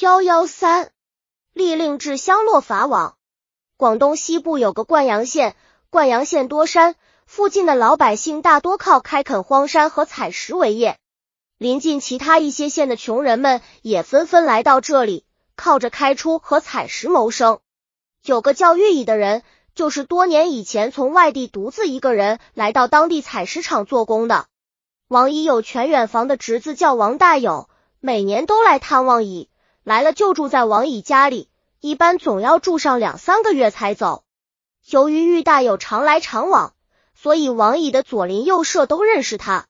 幺幺三，立令制乡落法网。广东西部有个灌阳县，灌阳县多山，附近的老百姓大多靠开垦荒山和采石为业。临近其他一些县的穷人们也纷纷来到这里，靠着开出和采石谋生。有个叫玉乙的人，就是多年以前从外地独自一个人来到当地采石场做工的。王乙有全远房的侄子叫王大友，每年都来探望乙。来了就住在王乙家里，一般总要住上两三个月才走。由于玉大有常来常往，所以王乙的左邻右舍都认识他。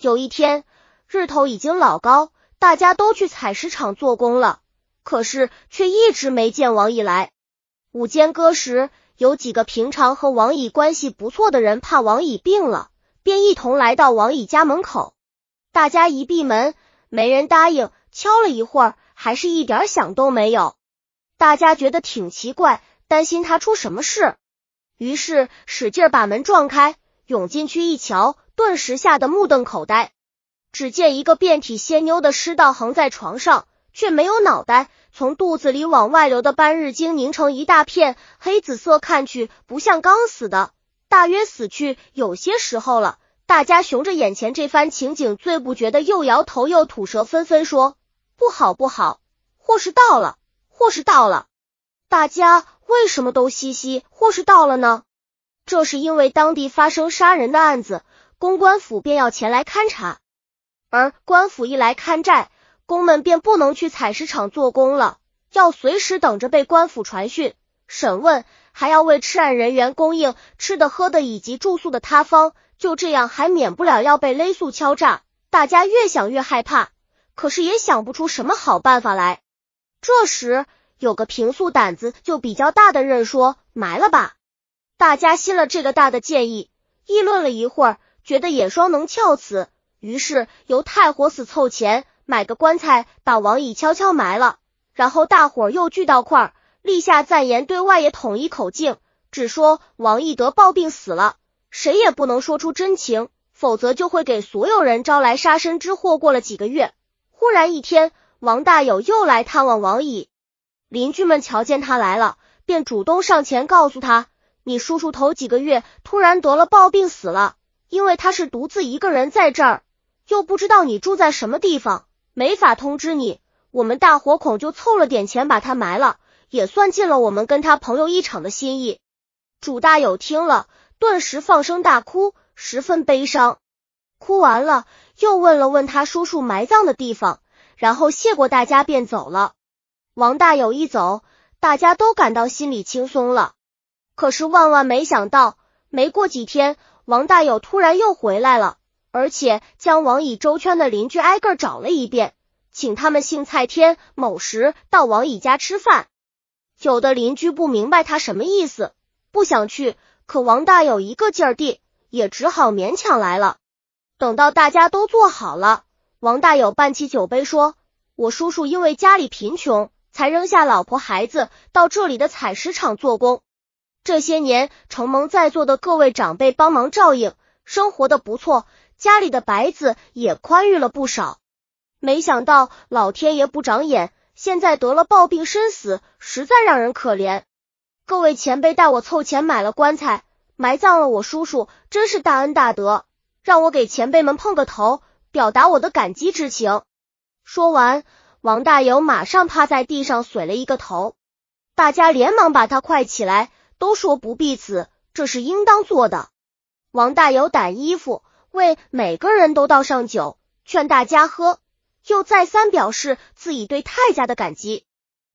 有一天，日头已经老高，大家都去采石场做工了，可是却一直没见王乙来。午间歌时，有几个平常和王乙关系不错的人怕王乙病了，便一同来到王乙家门口。大家一闭门，没人答应，敲了一会儿。还是一点响都没有，大家觉得挺奇怪，担心他出什么事，于是使劲把门撞开，涌进去一瞧，顿时吓得目瞪口呆。只见一个遍体鲜妞的尸道横在床上，却没有脑袋，从肚子里往外流的斑日精凝成一大片黑紫色，看去不像刚死的，大约死去有些时候了。大家熊着眼前这番情景，最不觉得又摇头又吐舌，纷纷说。不好不好，或是到了，或是到了！大家为什么都嘻嘻？或是到了呢？这是因为当地发生杀人的案子，公官府便要前来勘察，而官府一来看寨，工们便不能去采石场做工了，要随时等着被官府传讯审问，还要为吃案人员供应吃的、喝的以及住宿的塌方，就这样还免不了要被勒宿敲诈。大家越想越害怕。可是也想不出什么好办法来。这时有个平素胆子就比较大的人说：“埋了吧！”大家信了这个大的建议，议论了一会儿，觉得眼霜能翘死，于是由太火死凑钱买个棺材，把王乙悄悄埋了。然后大伙又聚到块儿，立下赞言，对外也统一口径，只说王乙得暴病死了，谁也不能说出真情，否则就会给所有人招来杀身之祸。过了几个月。忽然一天，王大友又来探望王乙，邻居们瞧见他来了，便主动上前告诉他：“你叔叔头几个月突然得了暴病死了，因为他是独自一个人在这儿，又不知道你住在什么地方，没法通知你。我们大伙恐就凑了点钱把他埋了，也算尽了我们跟他朋友一场的心意。”主大友听了，顿时放声大哭，十分悲伤。哭完了，又问了问他叔叔埋葬的地方，然后谢过大家便走了。王大有一走，大家都感到心里轻松了。可是万万没想到，没过几天，王大有突然又回来了，而且将王乙周圈的邻居挨个找了一遍，请他们姓蔡天某时到王乙家吃饭。有的邻居不明白他什么意思，不想去，可王大有一个劲儿地，也只好勉强来了。等到大家都坐好了，王大友办起酒杯说：“我叔叔因为家里贫穷，才扔下老婆孩子到这里的采石场做工。这些年承蒙在座的各位长辈帮忙照应，生活的不错，家里的白子也宽裕了不少。没想到老天爷不长眼，现在得了暴病身死，实在让人可怜。各位前辈带我凑钱买了棺材，埋葬了我叔叔，真是大恩大德。”让我给前辈们碰个头，表达我的感激之情。说完，王大有马上趴在地上损了一个头，大家连忙把他快起来，都说不必此，这是应当做的。王大有掸衣服，为每个人都倒上酒，劝大家喝，又再三表示自己对太家的感激。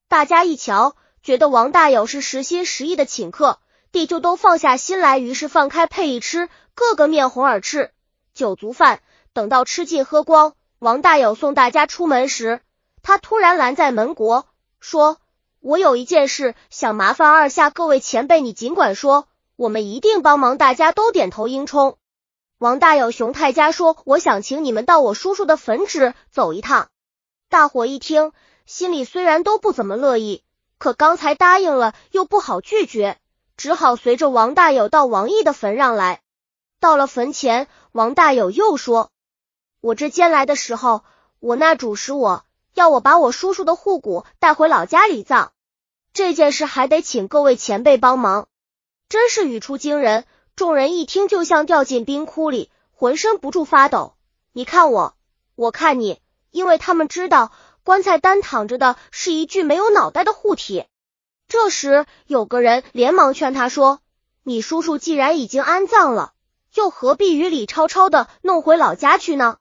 大家一瞧，觉得王大有是实心实意的请客，地就都放下心来，于是放开配一吃，个个面红耳赤。酒足饭，等到吃尽喝光，王大有送大家出门时，他突然拦在门国，说：“我有一件事想麻烦二下各位前辈，你尽管说，我们一定帮忙。”大家都点头应冲。王大有熊太家说：“我想请你们到我叔叔的坟址走一趟。”大伙一听，心里虽然都不怎么乐意，可刚才答应了，又不好拒绝，只好随着王大有到王毅的坟上来。到了坟前，王大友又说：“我这间来的时候，我那主使我要我把我叔叔的户骨带回老家里葬。这件事还得请各位前辈帮忙，真是语出惊人。众人一听，就像掉进冰窟里，浑身不住发抖。你看我，我看你，因为他们知道棺材单躺着的是一具没有脑袋的护体。这时，有个人连忙劝他说：“你叔叔既然已经安葬了，又何必与李超超的弄回老家去呢？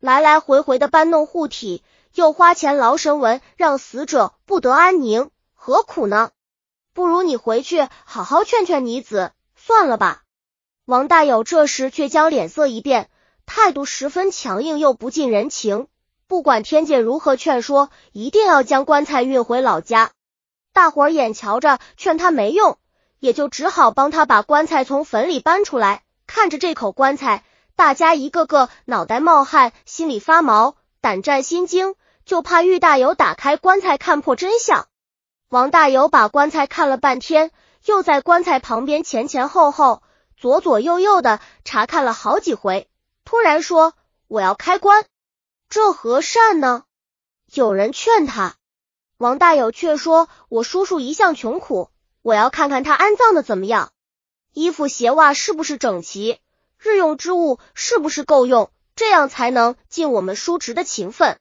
来来回回的搬弄护体，又花钱劳神文，让死者不得安宁，何苦呢？不如你回去好好劝劝你子，算了吧。”王大有这时却将脸色一变，态度十分强硬，又不近人情。不管天界如何劝说，一定要将棺材运回老家。大伙儿眼瞧着劝他没用，也就只好帮他把棺材从坟里搬出来。看着这口棺材，大家一个个脑袋冒汗，心里发毛，胆战心惊，就怕玉大有打开棺材看破真相。王大有把棺材看了半天，又在棺材旁边前前后后。左左右右的查看了好几回，突然说：“我要开棺，这何善呢？”有人劝他，王大有却说：“我叔叔一向穷苦，我要看看他安葬的怎么样，衣服鞋袜是不是整齐，日用之物是不是够用，这样才能尽我们叔侄的情分。”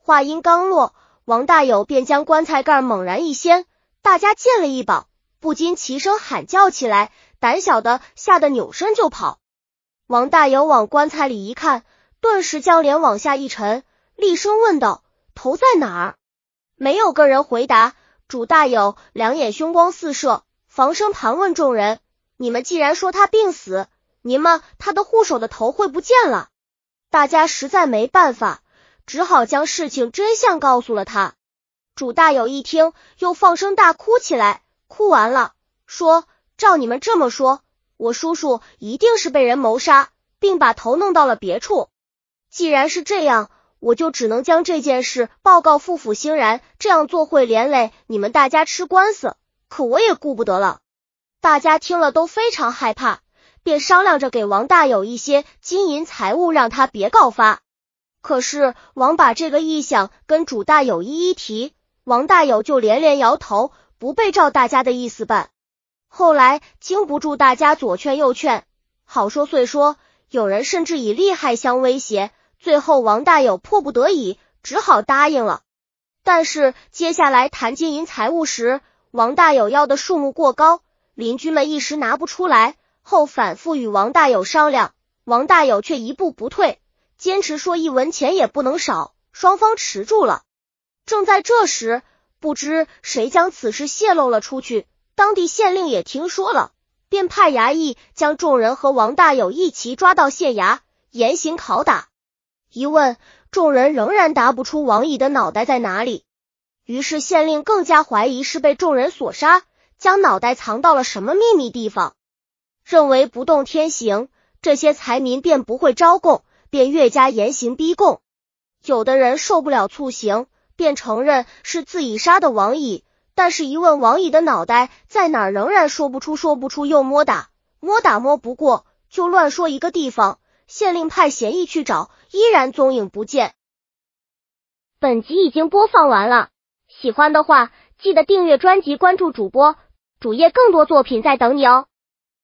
话音刚落，王大有便将棺材盖猛然一掀，大家见了一宝，不禁齐声喊叫起来。胆小的吓得扭身就跑，王大有往棺材里一看，顿时将脸往下一沉，厉声问道：“头在哪儿？”没有个人回答。主大有两眼凶光四射，防声盘问众人：“你们既然说他病死，你们他的护手的头会不见了？”大家实在没办法，只好将事情真相告诉了他。主大友一听，又放声大哭起来，哭完了，说。照你们这么说，我叔叔一定是被人谋杀，并把头弄到了别处。既然是这样，我就只能将这件事报告父府欣然，这样做会连累你们大家吃官司，可我也顾不得了。大家听了都非常害怕，便商量着给王大有一些金银财物，让他别告发。可是王把这个意向跟主大有一一提，王大有就连连摇头，不被照大家的意思办。后来经不住大家左劝右劝，好说遂说，有人甚至以利害相威胁，最后王大有迫不得已，只好答应了。但是接下来谈金银财物时，王大有要的数目过高，邻居们一时拿不出来，后反复与王大有商量，王大有却一步不退，坚持说一文钱也不能少，双方持住了。正在这时，不知谁将此事泄露了出去。当地县令也听说了，便派衙役将众人和王大友一齐抓到县衙，严刑拷打。一问，众人仍然答不出王乙的脑袋在哪里。于是县令更加怀疑是被众人所杀，将脑袋藏到了什么秘密地方，认为不动天刑，这些财民便不会招供，便越加严刑逼供。有的人受不了醋刑，便承认是自己杀的王乙。但是，一问王乙的脑袋在哪儿，仍然说不出，说不出，又摸打，摸打摸不过，就乱说一个地方。县令派嫌疑去找，依然踪影不见。本集已经播放完了，喜欢的话记得订阅专辑，关注主播主页，更多作品在等你哦。